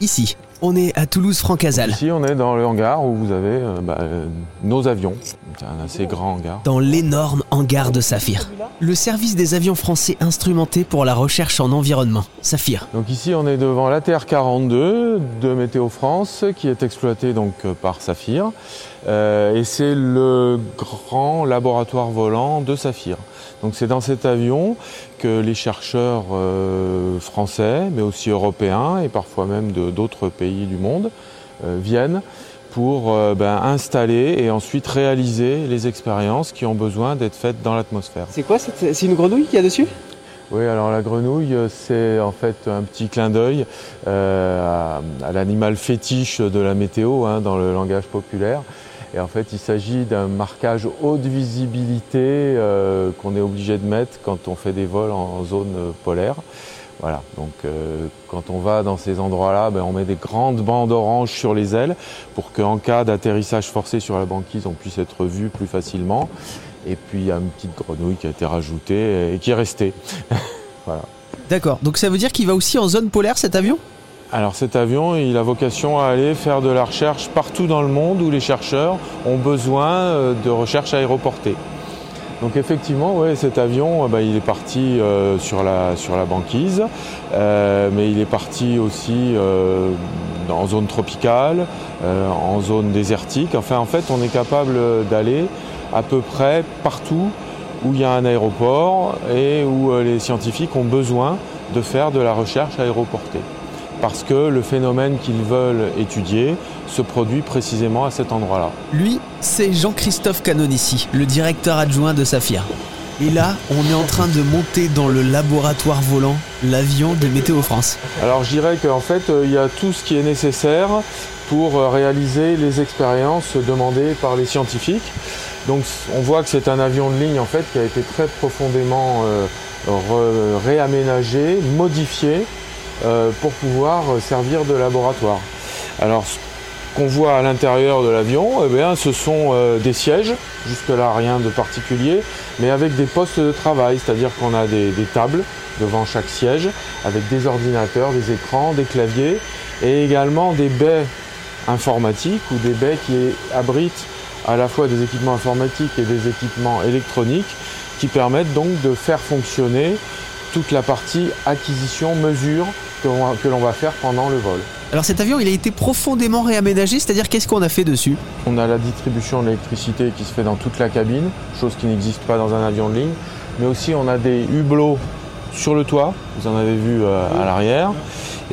ici. On est à Toulouse-Francazal. Ici, on est dans le hangar où vous avez euh, bah, euh, nos avions. C'est un assez grand hangar. Dans l'énorme hangar de Saphir. Le service des avions français instrumenté pour la recherche en environnement. Saphir. Donc ici, on est devant l'ATR-42 de Météo France qui est exploité donc euh, par Saphir. Euh, et c'est le grand laboratoire volant de Saphir. Donc c'est dans cet avion les chercheurs euh, français, mais aussi européens et parfois même d'autres pays du monde euh, viennent pour euh, ben, installer et ensuite réaliser les expériences qui ont besoin d'être faites dans l'atmosphère. C'est quoi C'est une grenouille qu'il y a dessus? Oui, alors la grenouille, c'est en fait un petit clin d'œil euh, à, à l'animal fétiche de la météo hein, dans le langage populaire. Et en fait, il s'agit d'un marquage haute visibilité euh, qu'on est obligé de mettre quand on fait des vols en zone polaire. Voilà, donc euh, quand on va dans ces endroits-là, ben, on met des grandes bandes oranges sur les ailes pour qu'en cas d'atterrissage forcé sur la banquise, on puisse être vu plus facilement. Et puis il y a une petite grenouille qui a été rajoutée et qui est restée. voilà. D'accord, donc ça veut dire qu'il va aussi en zone polaire cet avion? Alors cet avion, il a vocation à aller faire de la recherche partout dans le monde où les chercheurs ont besoin euh, de recherche aéroportée. Donc effectivement, cet avion, euh, bah, il est parti euh, sur, la, banquise, mais il est parti aussi en zone tropicale, en zone désertique. Enfin, en fait, on est capable d'aller à peu près partout où il y a un aéroport et où les scientifiques ont besoin de faire de la recherche aéroportée. Parce que le phénomène qu'ils veulent étudier se produit précisément à cet endroit-là. Lui, c'est Jean-Christophe Canonici, le directeur adjoint de Saphir. Et là, on est en train de monter dans le laboratoire volant l'avion de Météo France. Alors je dirais qu'en fait, euh, il y a tout ce qui est nécessaire pour euh, réaliser les expériences demandées par les scientifiques. Donc on voit que c'est un avion de ligne en fait qui a été très profondément euh, réaménagé, modifié pour pouvoir euh, servir de laboratoire. Alors ce qu'on voit à l'intérieur de l'avion, eh bien, ce sont euh, des sièges, jusque-là rien de particulier, mais avec des postes de travail, c'est-à-dire qu'on a des tables devant chaque siège, avec des ordinateurs, des écrans, des claviers, et également des baies informatiques ou des baies qui abritent à la fois des équipements informatiques et des équipements électroniques qui permettent donc de faire fonctionner toute la partie acquisition, mesure que l'on va- que l'on va faire pendant le vol. Alors cet avion, il a été profondément réaménagé, c'est-à-dire qu'est-ce qu'on a fait dessus? On a la distribution de l'électricité qui se fait dans toute la cabine, chose qui n'existe pas dans un avion de ligne. Mais aussi on a des hublots sur le toit, vous en avez vu euh, à l'arrière.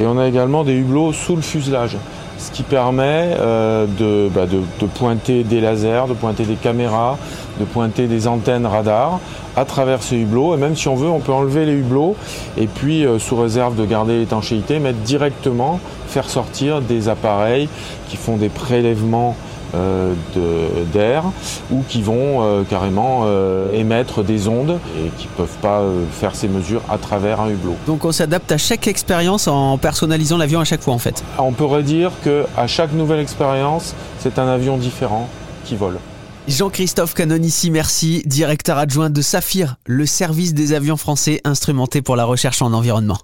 Et on a également des hublots sous le fuselage, ce qui permet euh, de, bah, de- pointer des lasers, de pointer des caméras, de pointer des antennes radar à travers ces hublots. Et même si on veut, on peut enlever les hublots et puis, euh, sous réserve de garder l'étanchéité, mettre directement, faire sortir des appareils qui font des prélèvements d'air ou qui vont euh, carrément euh, émettre des ondes et qui ne peuvent pas euh, faire ces mesures à travers un hublot. Donc on s'adapte à chaque expérience en personnalisant l'avion à chaque fois en fait. On pourrait dire qu'à chaque nouvelle expérience, c'est un avion différent qui vole. Jean-Christophe Canonici, merci, directeur adjoint de Saphir, le service des avions français instrumenté pour la recherche en environnement.